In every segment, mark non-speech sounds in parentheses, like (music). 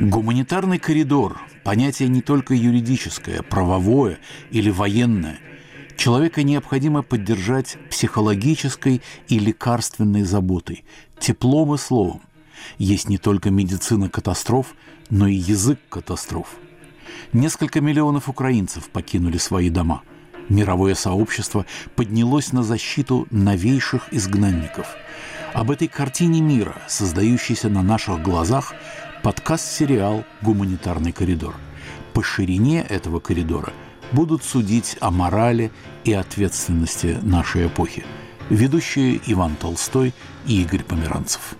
Гуманитарный коридор – понятие не только юридическое, правовое или военное. Человека необходимо поддержать психологической и лекарственной заботой, теплом и словом. Есть не только медицина катастроф, но и язык катастроф. Несколько миллионов украинцев покинули свои дома. Мировое сообщество поднялось на защиту новейших изгнанников. Об этой картине мира, создающейся на наших глазах, подкаст-сериал «Гуманитарный коридор». По ширине этого коридора будут судить о морали и ответственности нашей эпохи. Ведущие Иван Толстой и Игорь Померанцев.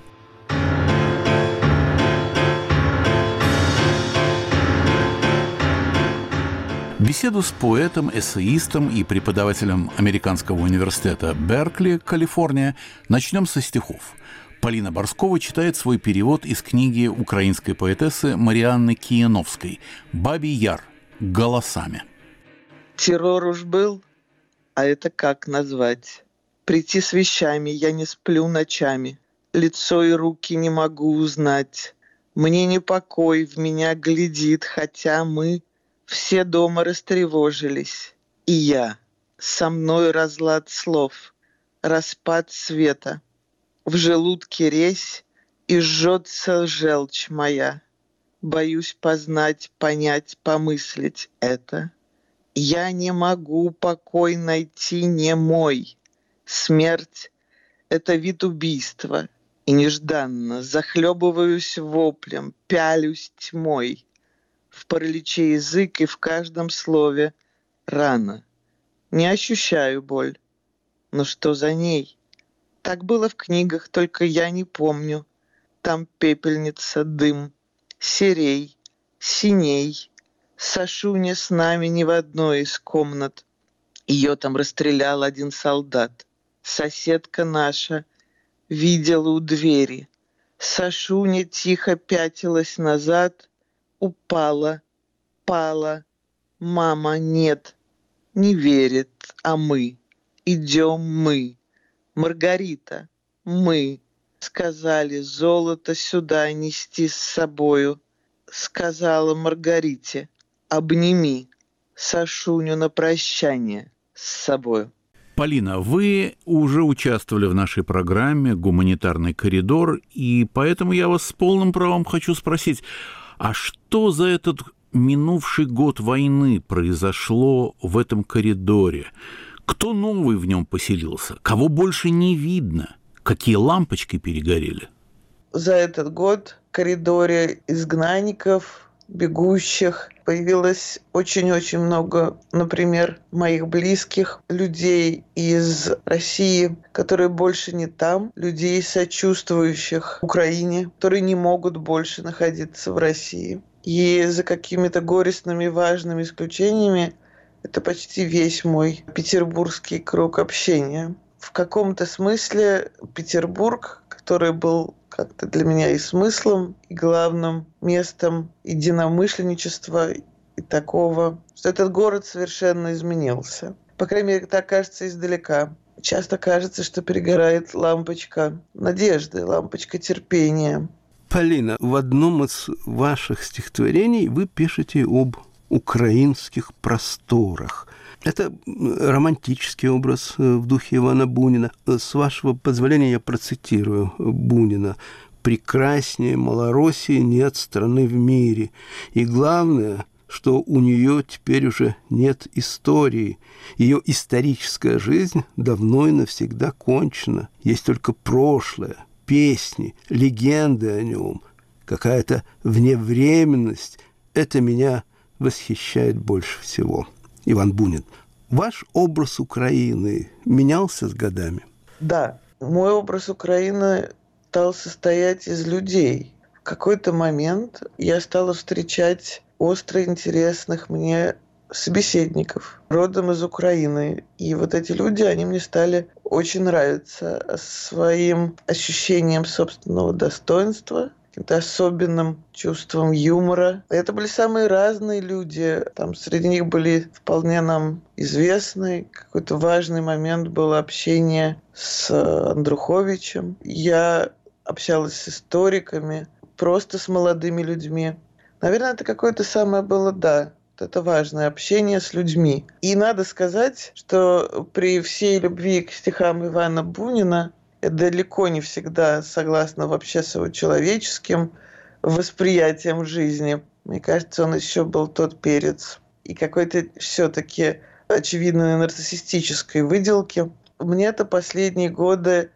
Беседу с поэтом, эссеистом и преподавателем Американского университета Беркли, Калифорния, начнем со стихов. Полина Борскова читает свой перевод из книги украинской поэтессы Марианны Кияновской «Бабий Яр. Голосами». Террор уж был, а это как назвать? Прийти с вещами, я не сплю ночами. Лицо и руки не могу узнать. Мне не покой в меня глядит, хотя мы все дома растревожились. И я. Со мной разлад слов, распад света. В желудке резь и жжется желчь моя. Боюсь познать, понять, помыслить это. Я не могу покой найти не мой. Смерть — это вид убийства. И нежданно захлебываюсь воплем, пялюсь тьмой в параличе язык и в каждом слове рана. Не ощущаю боль. Но что за ней? Так было в книгах, только я не помню. Там пепельница, дым, серей, синей. Сашуня с нами ни в одной из комнат. Ее там расстрелял один солдат. Соседка наша видела у двери. Сашуня тихо пятилась назад, упала, пала. Мама нет, не верит, а мы. Идем мы. Маргарита, мы. Сказали, золото сюда нести с собою. Сказала Маргарите, обними Сашуню на прощание с собою. Полина, вы уже участвовали в нашей программе «Гуманитарный коридор», и поэтому я вас с полным правом хочу спросить, а что за этот минувший год войны произошло в этом коридоре? Кто новый в нем поселился? Кого больше не видно? Какие лампочки перегорели? За этот год в коридоре изгнанников, бегущих, появилось очень-очень много, например, моих близких людей из России, которые больше не там, людей, сочувствующих Украине, которые не могут больше находиться в России. И за какими-то горестными важными исключениями это почти весь мой петербургский круг общения. В каком-то смысле Петербург, который был как-то для меня и смыслом, и главным местом единомышленничества и такого, что этот город совершенно изменился. По крайней мере, так кажется издалека. Часто кажется, что перегорает лампочка надежды, лампочка терпения. Полина, в одном из ваших стихотворений вы пишете об украинских просторах. Это романтический образ э, в духе Ивана Бунина. С вашего позволения я процитирую Бунина. «Прекраснее Малороссии нет страны в мире. И главное, что у нее теперь уже нет истории. Ее историческая жизнь давно и навсегда кончена. Есть только прошлое, песни, легенды о нем, какая-то вневременность. Это меня восхищает больше всего. Иван Бунин. Ваш образ Украины менялся с годами? Да, мой образ Украины стал состоять из людей. В какой-то момент я стала встречать остро интересных мне собеседников родом из Украины. И вот эти люди, они мне стали очень нравиться своим ощущением собственного достоинства, каким-то особенным чувством юмора. Это были самые разные люди. Там среди них были вполне нам известные. Какой-то важный момент было общение с Андруховичем. Я общалась с историками, просто с молодыми людьми. Наверное, это какое-то самое было, да, это важное общение с людьми. И надо сказать, что при всей любви к стихам Ивана Бунина далеко не всегда согласна вообще с его человеческим восприятием жизни. Мне кажется, он еще был тот перец. И какой-то все-таки очевидно нарциссистической выделки. Мне это последние годы,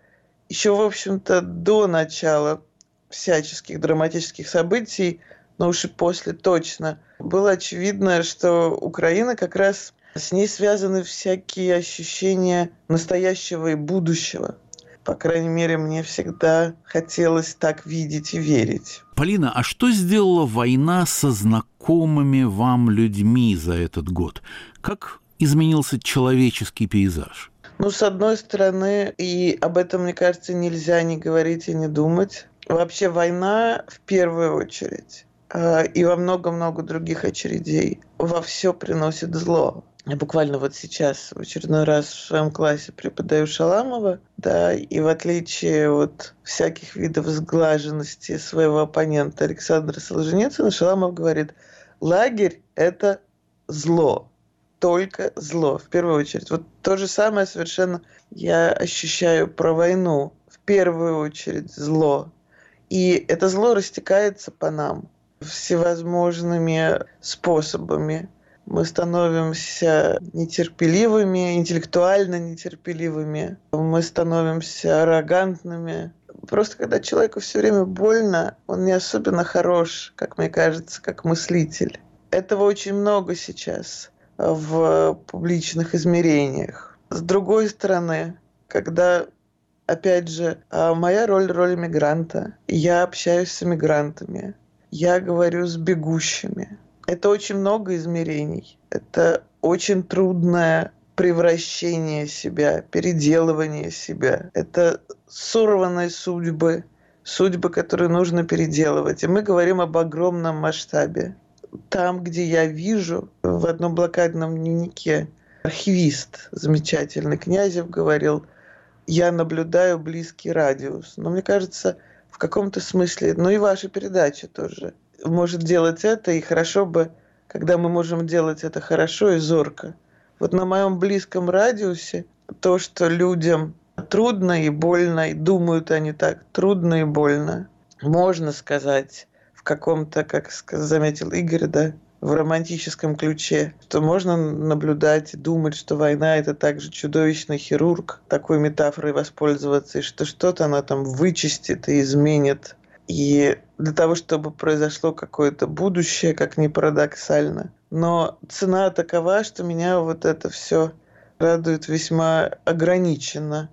еще, в общем-то, до начала всяческих драматических событий, но уж и после точно, было очевидно, что Украина как раз с ней связаны всякие ощущения настоящего и будущего. По крайней мере, мне всегда хотелось так видеть и верить. Полина, а что сделала война со знакомыми вам людьми за этот год? Как изменился человеческий пейзаж? Ну, с одной стороны, и об этом, мне кажется, нельзя не говорить и не думать. Вообще война в первую очередь а, и во много-много других очередей во все приносит зло. Я буквально вот сейчас в очередной раз в своем классе преподаю Шаламова, да, и в отличие от всяких видов сглаженности своего оппонента Александра Солженицына, Шаламов говорит, лагерь – это зло, только зло, в первую очередь. Вот то же самое совершенно я ощущаю про войну. В первую очередь зло. И это зло растекается по нам всевозможными способами мы становимся нетерпеливыми, интеллектуально нетерпеливыми, мы становимся аррогантными. Просто когда человеку все время больно, он не особенно хорош, как мне кажется, как мыслитель. Этого очень много сейчас в публичных измерениях. С другой стороны, когда опять же, моя роль – роль мигранта. Я общаюсь с иммигрантами. Я говорю с бегущими. Это очень много измерений. Это очень трудное превращение себя, переделывание себя. Это сорванные судьбы, судьбы, которые нужно переделывать. И мы говорим об огромном масштабе. Там, где я вижу, в одном блокадном дневнике архивист замечательный Князев говорил, я наблюдаю близкий радиус. Но мне кажется, в каком-то смысле, ну и ваша передача тоже может делать это, и хорошо бы, когда мы можем делать это хорошо и зорко. Вот на моем близком радиусе то, что людям трудно и больно, и думают они так, трудно и больно, можно сказать в каком-то, как заметил Игорь, да, в романтическом ключе, что можно наблюдать и думать, что война – это также чудовищный хирург, такой метафорой воспользоваться, и что что-то она там вычистит и изменит и для того, чтобы произошло какое-то будущее, как ни парадоксально. Но цена такова, что меня вот это все радует весьма ограниченно.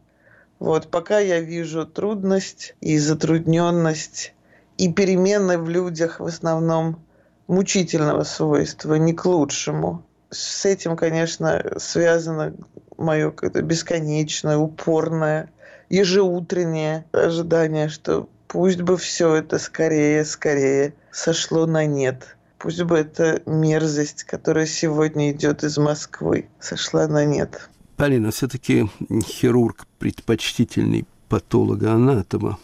Вот пока я вижу трудность и затрудненность и перемены в людях в основном мучительного свойства, не к лучшему. С этим, конечно, связано мое какое-то бесконечное, упорное, ежеутреннее ожидание, что Пусть бы все это скорее, скорее сошло на нет. Пусть бы эта мерзость, которая сегодня идет из Москвы, сошла на нет. Полина, все-таки хирург предпочтительный патолога-анатома.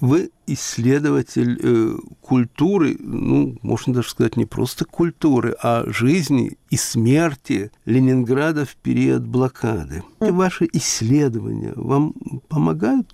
Вы исследователь э, культуры, ну, можно даже сказать, не просто культуры, а жизни и смерти Ленинграда в период блокады. И ваши исследования вам помогают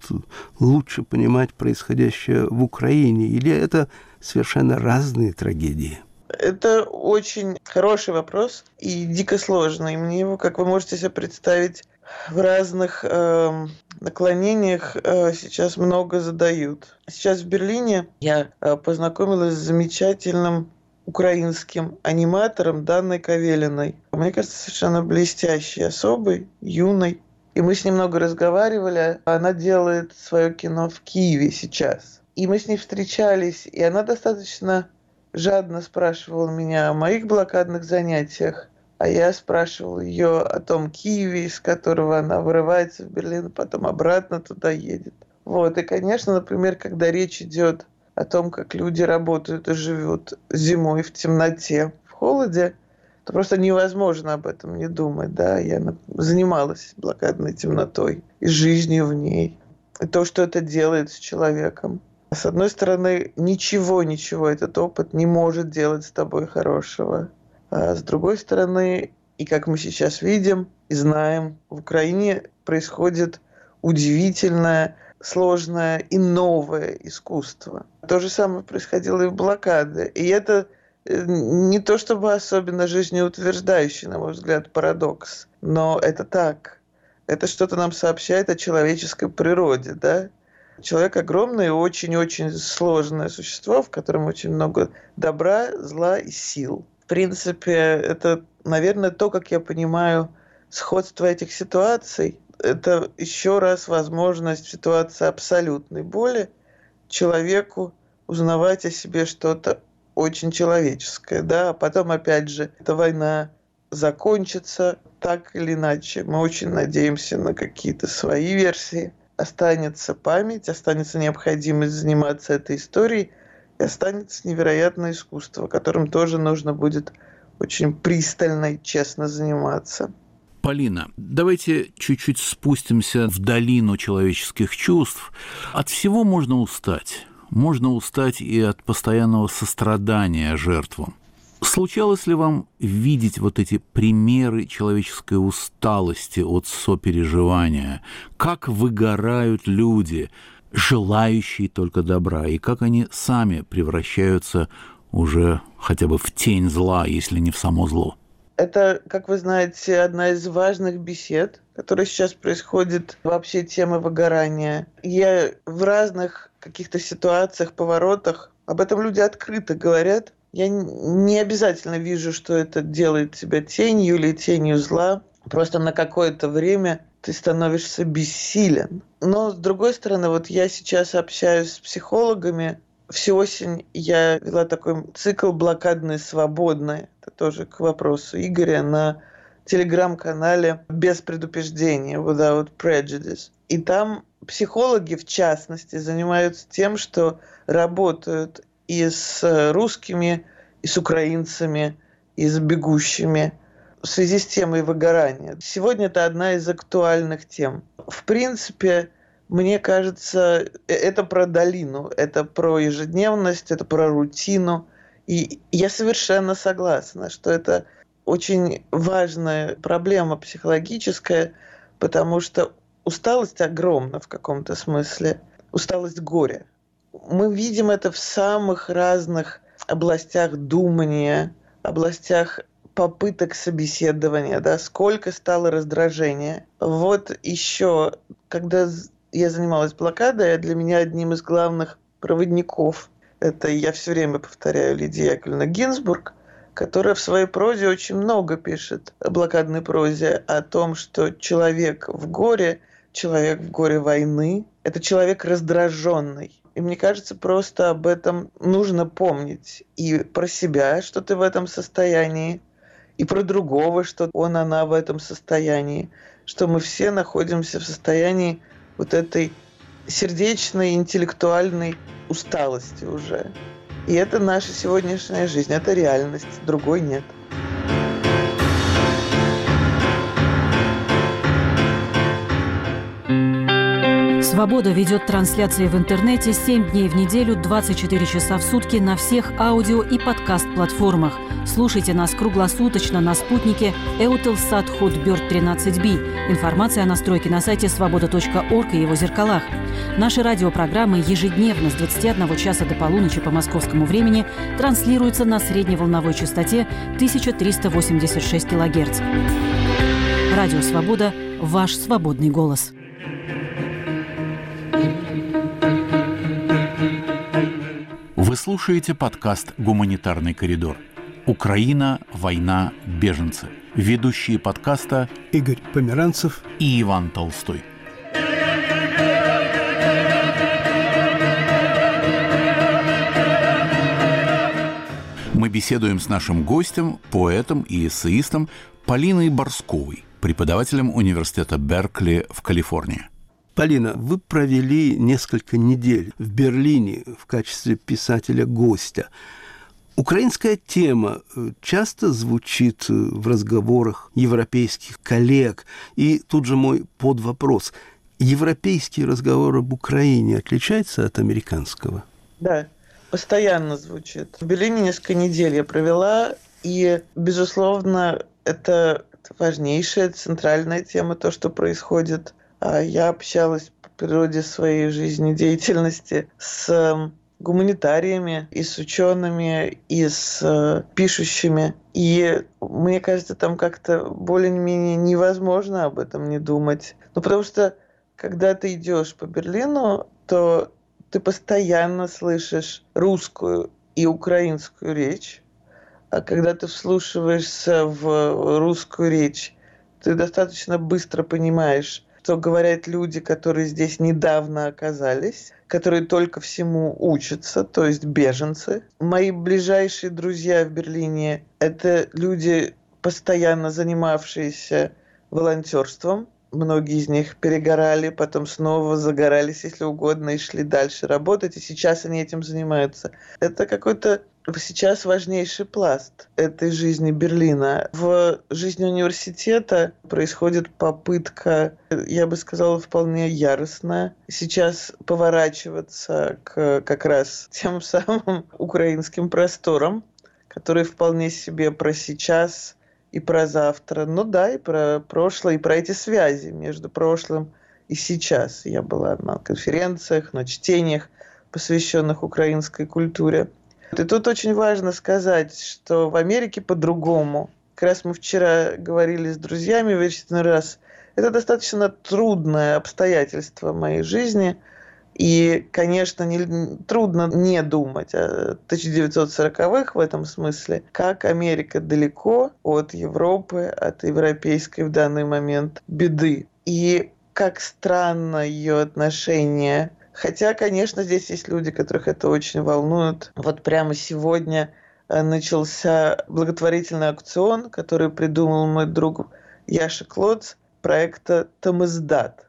лучше понимать происходящее в Украине, или это совершенно разные трагедии? Это очень хороший вопрос и дико сложный. Мне его, как вы можете себе представить, в разных э, наклонениях э, сейчас много задают. Сейчас в Берлине я э, познакомилась с замечательным украинским аниматором Данной Кавелиной. Мне кажется, совершенно блестящей особой, юной. И мы с ней много разговаривали. Она делает свое кино в Киеве сейчас. И мы с ней встречались, и она достаточно жадно спрашивала меня о моих блокадных занятиях. А я спрашивал ее о том Киеве, из которого она вырывается в Берлин, потом обратно туда едет. Вот. И, конечно, например, когда речь идет о том, как люди работают и живут зимой в темноте, в холоде, то просто невозможно об этом не думать. Да? Я занималась блокадной темнотой и жизнью в ней. И то, что это делает с человеком. С одной стороны, ничего, ничего этот опыт не может делать с тобой хорошего. А с другой стороны, и как мы сейчас видим и знаем, в Украине происходит удивительное, сложное и новое искусство. То же самое происходило и в блокаде. И это э, не то чтобы особенно жизнеутверждающий, на мой взгляд, парадокс, но это так. Это что-то нам сообщает о человеческой природе, да? Человек огромное и очень-очень сложное существо, в котором очень много добра, зла и сил. В принципе, это, наверное, то, как я понимаю сходство этих ситуаций. Это еще раз возможность в ситуации абсолютной боли человеку узнавать о себе что-то очень человеческое, да, а потом, опять же, эта война закончится так или иначе. Мы очень надеемся на какие-то свои версии – останется память, останется необходимость заниматься этой историей, останется невероятное искусство, которым тоже нужно будет очень пристально и честно заниматься. Полина, давайте чуть-чуть спустимся в долину человеческих чувств. От всего можно устать. Можно устать и от постоянного сострадания жертвам. Случалось ли вам видеть вот эти примеры человеческой усталости от сопереживания? Как выгорают люди, желающие только добра, и как они сами превращаются уже хотя бы в тень зла, если не в само зло? Это, как вы знаете, одна из важных бесед, которая сейчас происходит вообще темы выгорания. Я в разных каких-то ситуациях, поворотах об этом люди открыто говорят, я не обязательно вижу, что это делает тебя тенью или тенью зла. Просто на какое-то время ты становишься бессилен. Но, с другой стороны, вот я сейчас общаюсь с психологами. Всю осень я вела такой цикл «Блокадные свободные». Это тоже к вопросу Игоря на телеграм-канале «Без предупреждения» Without Prejudice. И там психологи, в частности, занимаются тем, что работают и с русскими, и с украинцами, и с бегущими в связи с темой выгорания. Сегодня это одна из актуальных тем. В принципе, мне кажется, э, это про долину, это про ежедневность, это про рутину. И я совершенно согласна, что это очень важная проблема психологическая, потому что усталость огромна в каком-то смысле, усталость горя мы видим это в самых разных областях думания, областях попыток собеседования, да, сколько стало раздражения. Вот еще, когда я занималась блокадой, для меня одним из главных проводников, это я все время повторяю Лидия Яковлевна Гинзбург, которая в своей прозе очень много пишет, о блокадной прозе, о том, что человек в горе, человек в горе войны, это человек раздраженный. И мне кажется, просто об этом нужно помнить. И про себя, что ты в этом состоянии, и про другого, что он, она в этом состоянии. Что мы все находимся в состоянии вот этой сердечной, интеллектуальной усталости уже. И это наша сегодняшняя жизнь, это реальность, другой нет. «Свобода» ведет трансляции в интернете 7 дней в неделю, 24 часа в сутки на всех аудио и подкаст-платформах. Слушайте нас круглосуточно на спутнике Eutelsat Hotbird 13B. Информация о настройке на сайте свобода.орг и его зеркалах. Наши радиопрограммы ежедневно с 21 часа до полуночи по московскому времени транслируются на средневолновой частоте 1386 кГц. Радио «Свобода» – ваш свободный голос. Вы слушаете подкаст «Гуманитарный коридор». Украина, война, беженцы. Ведущие подкаста Игорь Померанцев и Иван Толстой. Мы беседуем с нашим гостем, поэтом и эссеистом Полиной Борсковой, преподавателем университета Беркли в Калифорнии. Полина, вы провели несколько недель в Берлине в качестве писателя-гостя. Украинская тема э, часто звучит э, в разговорах европейских коллег. И тут же мой подвопрос. Европейский разговор об Украине отличается от американского? Да, постоянно звучит. В Берлине несколько недель я провела, и, безусловно, это важнейшая центральная тема, то, что происходит. А я общалась по природе своей жизнедеятельности с гуманитариями, и с учеными, и с э, пишущими. И мне кажется, там как-то более-менее невозможно об этом не думать. Ну, потому что, когда ты идешь по Берлину, то ты постоянно слышишь русскую и украинскую речь. А когда ты вслушиваешься в русскую речь, ты достаточно быстро понимаешь, что говорят люди, которые здесь недавно оказались, которые только всему учатся, то есть беженцы. Мои ближайшие друзья в Берлине – это люди, постоянно занимавшиеся волонтерством. Многие из них перегорали, потом снова загорались, если угодно, и шли дальше работать, и сейчас они этим занимаются. Это какой-то сейчас важнейший пласт этой жизни Берлина. В жизни университета происходит попытка, я бы сказала, вполне яростная, сейчас поворачиваться к как раз тем (laughs) самым украинским просторам, которые вполне себе про сейчас и про завтра. Ну да, и про прошлое, и про эти связи между прошлым и сейчас. Я была на конференциях, на чтениях, посвященных украинской культуре. И тут очень важно сказать, что в Америке по-другому. Как раз мы вчера говорили с друзьями в очередной раз. Это достаточно трудное обстоятельство моей жизни. И, конечно, не, трудно не думать о 1940-х в этом смысле, как Америка далеко от Европы, от европейской в данный момент беды. И как странно ее отношение Хотя, конечно, здесь есть люди, которых это очень волнует. Вот прямо сегодня э, начался благотворительный аукцион, который придумал мой друг Яша Клоц, проекта «Тамыздат»,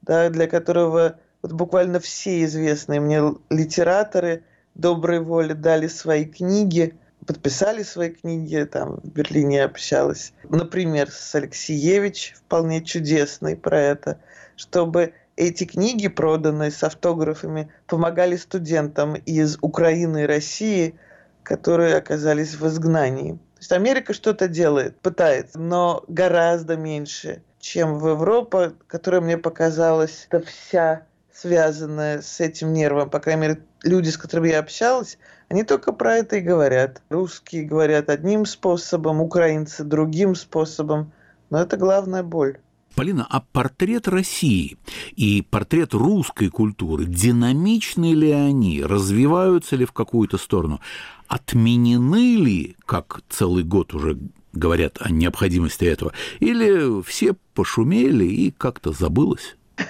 да, для которого вот буквально все известные мне литераторы доброй воли дали свои книги, подписали свои книги, там в Берлине общалась, например, с Алексеевич, вполне чудесный про это, чтобы эти книги, проданные с автографами, помогали студентам из Украины и России, которые оказались в изгнании. То есть Америка что-то делает, пытается, но гораздо меньше, чем в Европе, которая мне показалась это вся связанная с этим нервом. По крайней мере, люди, с которыми я общалась, они только про это и говорят. Русские говорят одним способом, украинцы другим способом. Но это главная боль. Полина, а портрет России и портрет русской культуры, динамичны ли они, развиваются ли в какую-то сторону, отменены ли, как целый год уже говорят о необходимости этого, или все пошумели и как-то забылось? (laughs)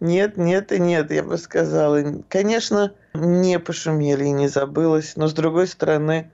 Нет, нет и нет, я бы сказала. Конечно, не пошумели и не забылось, но с другой стороны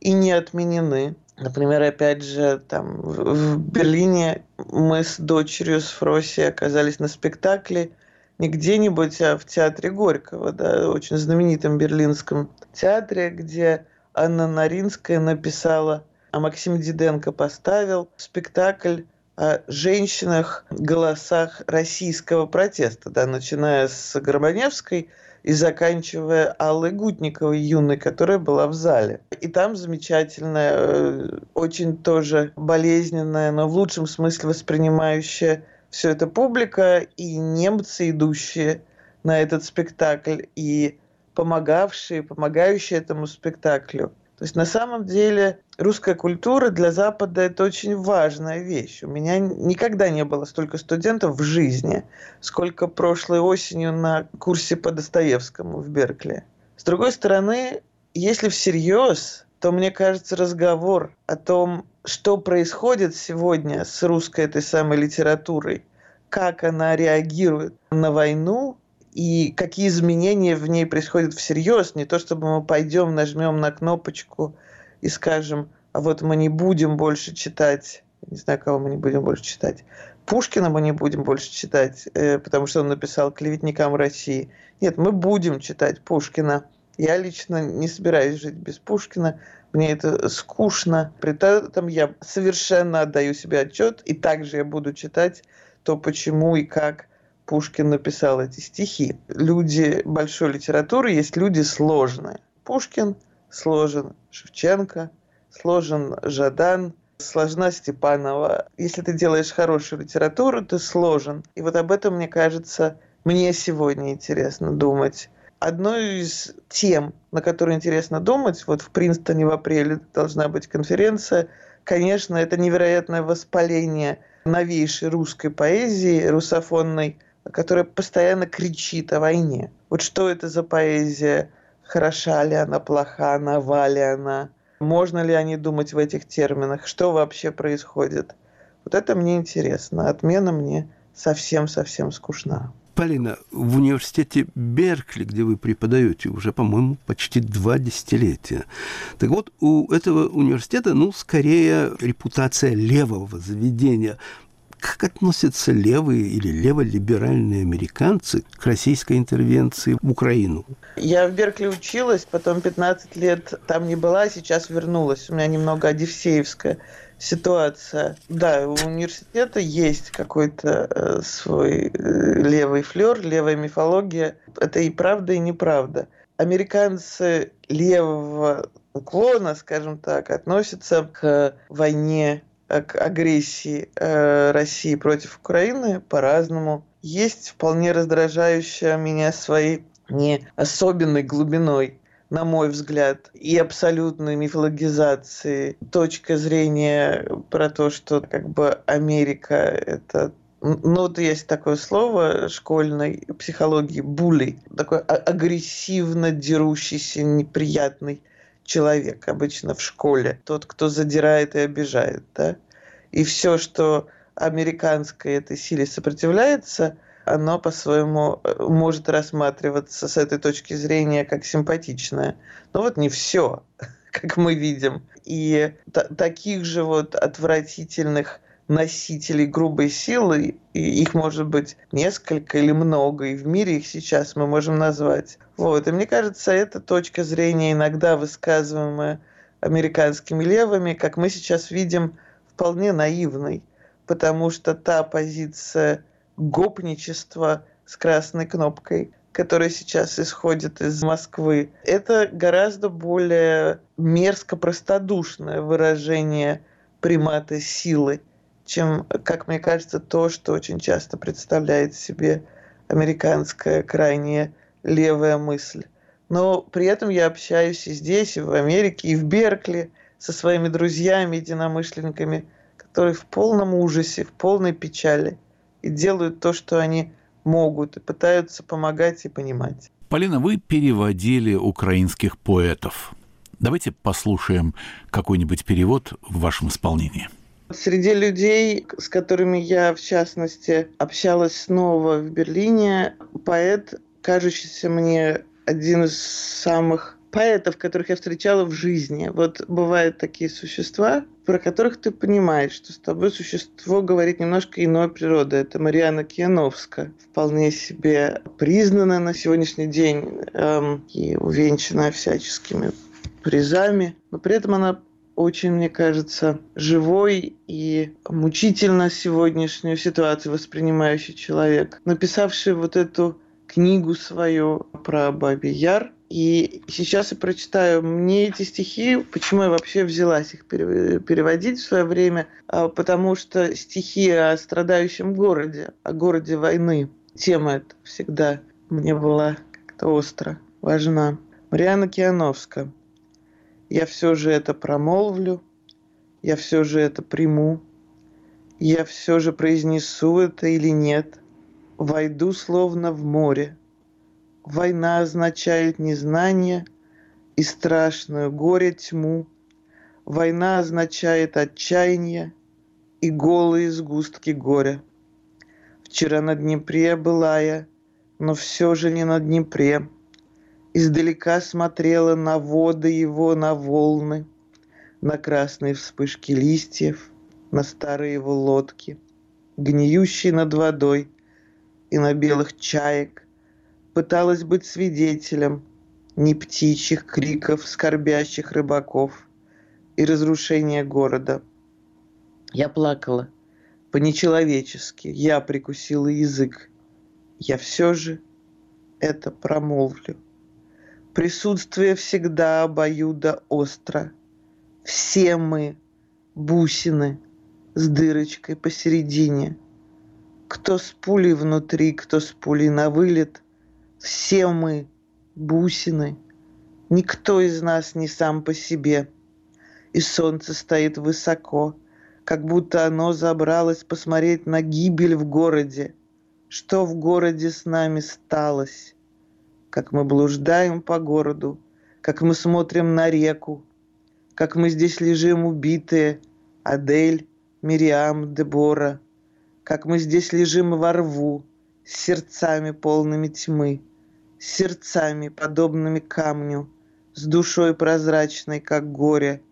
и не отменены. Например, опять же, там в Берлине мы с дочерью, с Фроси оказались на спектакле не где-нибудь, а в театре Горького, да, очень знаменитом берлинском театре, где Анна Наринская написала, а Максим Диденко поставил спектакль о женщинах, голосах российского протеста, да, начиная с Горбаневской – и заканчивая Аллой Гутниковой, юной, которая была в зале. И там замечательная, э, очень тоже болезненная, но в лучшем смысле воспринимающая все это публика и немцы, идущие на этот спектакль, и помогавшие, помогающие этому спектаклю. То есть на самом деле русская культура для Запада это очень важная вещь. У меня никогда не было столько студентов в жизни, сколько прошлой осенью на курсе по Достоевскому в Беркли. С другой стороны, если всерьез, то мне кажется разговор о том, что происходит сегодня с русской этой самой литературой, как она реагирует на войну, и какие изменения в ней происходят всерьез, не то чтобы мы пойдем, нажмем на кнопочку и скажем, а вот мы не будем больше читать, не знаю, кого мы не будем больше читать, Пушкина мы не будем больше читать, э, потому что он написал «Клеветникам России». Нет, мы будем читать Пушкина. Я лично не собираюсь жить без Пушкина. Мне это скучно. При этом я совершенно отдаю себе отчет, и также я буду читать то, почему и как Пушкин написал эти стихи. Люди большой литературы есть люди сложные. Пушкин сложен, Шевченко сложен, Жадан, сложна Степанова. Если ты делаешь хорошую литературу, ты сложен. И вот об этом, мне кажется, мне сегодня интересно думать. Одной из тем, на которые интересно думать, вот в Принстоне в апреле должна быть конференция, конечно, это невероятное воспаление новейшей русской поэзии, русофонной, которая постоянно кричит о войне. Вот что это за поэзия? Хороша ли она, плоха, нова ли она? Можно ли они думать в этих терминах? Что вообще происходит? Вот это мне интересно. Отмена мне совсем-совсем скучна. Полина, в университете Беркли, где вы преподаете уже, по-моему, почти два десятилетия. Так вот, у этого университета, ну, скорее репутация левого заведения. Как относятся левые или леволиберальные американцы к российской интервенции в Украину? Я в Беркли училась, потом 15 лет там не была, сейчас вернулась. У меня немного одиссеевская ситуация. Да, у университета есть какой-то э, свой э, левый флер, левая мифология. Это и правда, и неправда. Американцы левого уклона, скажем так, относятся к войне к агрессии э, России против Украины по-разному. Есть вполне раздражающая меня своей не особенной глубиной, на мой взгляд, и абсолютной мифологизации точка зрения про то, что как бы Америка это ну, вот есть такое слово школьной психологии були, такой а, агрессивно дерущийся, неприятный человек обычно в школе, тот, кто задирает и обижает, да. И все, что американской этой силе сопротивляется, оно по-своему э, может рассматриваться с этой точки зрения как симпатичное. Но вот не все, (laughs) как мы видим. И таких же вот отвратительных носителей грубой силы, и их может быть несколько или много, и в мире их сейчас мы можем назвать. Вот. И мне кажется, эта точка зрения, иногда высказываемая американскими левыми, как мы сейчас видим, вполне наивной, потому что та позиция гопничества с красной кнопкой, которая сейчас исходит из Москвы, это гораздо более мерзко простодушное выражение примата силы, чем, как мне кажется, то, что очень часто представляет себе американская крайне левая мысль. Но при этом я общаюсь и здесь, и в Америке, и в Беркли со своими друзьями, единомышленниками, которые в полном ужасе, в полной печали и делают то, что они могут, и пытаются помогать и понимать. Полина, вы переводили украинских поэтов. Давайте послушаем какой-нибудь перевод в вашем исполнении. Среди людей, с которыми я, в частности, общалась снова в Берлине, поэт, кажущийся мне один из самых поэтов, которых я встречала в жизни. Вот бывают такие существа, про которых ты понимаешь, что с тобой существо говорит немножко иной природы. Это Мариана Кияновска, вполне себе признана на сегодняшний день эм, и увенчана всяческими призами, но при этом она очень, мне кажется, живой и мучительно сегодняшнюю ситуацию воспринимающий человек, написавший вот эту книгу свою про Баби Яр. И сейчас я прочитаю мне эти стихи, почему я вообще взялась их переводить в свое время, а, потому что стихи о страдающем городе, о городе войны, тема эта всегда мне была как-то остро важна. Мариана Киановская. Я все же это промолвлю, я все же это приму, я все же произнесу это или нет, войду словно в море. Война означает незнание и страшную горе тьму. Война означает отчаяние и голые сгустки горя. Вчера на Днепре была я, но все же не на Днепре издалека смотрела на воды его, на волны, на красные вспышки листьев, на старые его лодки. гниющей над водой и на белых чаек, пыталась быть свидетелем не птичьих криков скорбящих рыбаков и разрушения города. Я плакала по-нечеловечески, я прикусила язык. Я все же это промолвлю. Присутствие всегда обоюдо остро. Все мы бусины с дырочкой посередине. Кто с пулей внутри, кто с пулей на вылет. Все мы бусины. Никто из нас не сам по себе. И солнце стоит высоко, как будто оно забралось посмотреть на гибель в городе. Что в городе с нами сталось? Как мы блуждаем по городу, как мы смотрим на реку, как мы здесь лежим убитые, Адель, Мириам, Дебора, как мы здесь лежим во рву, с сердцами полными тьмы, с сердцами, подобными камню, с душой прозрачной, как горе,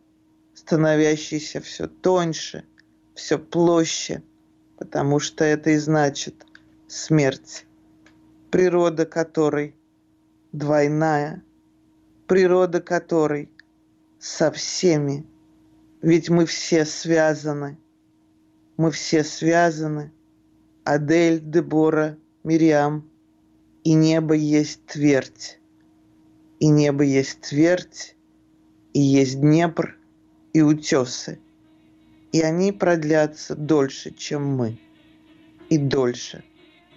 становящейся все тоньше, все площе, потому что это и значит смерть, природа которой двойная, природа которой со всеми, ведь мы все связаны, мы все связаны, Адель, Дебора, Мириам, и небо есть твердь, и небо есть твердь, и есть Днепр, и утесы, и они продлятся дольше, чем мы, и дольше,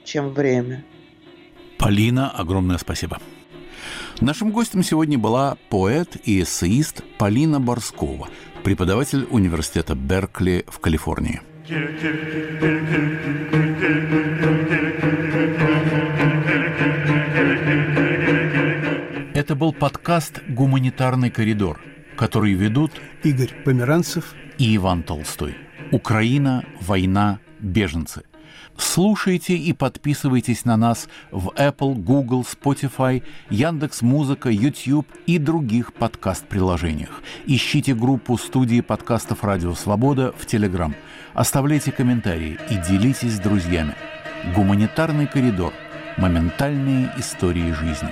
чем время. Полина, огромное спасибо. Нашим гостем сегодня была поэт и эссеист Полина Борскова, преподаватель университета Беркли в Калифорнии. Это был подкаст «Гуманитарный коридор», который ведут Игорь Померанцев и Иван Толстой. Украина, война, беженцы. Слушайте и подписывайтесь на нас в Apple, Google, Spotify, Яндекс Музыка, YouTube и других подкаст-приложениях. Ищите группу студии подкастов «Радио Свобода» в Telegram. Оставляйте комментарии и делитесь с друзьями. Гуманитарный коридор. Моментальные истории жизни.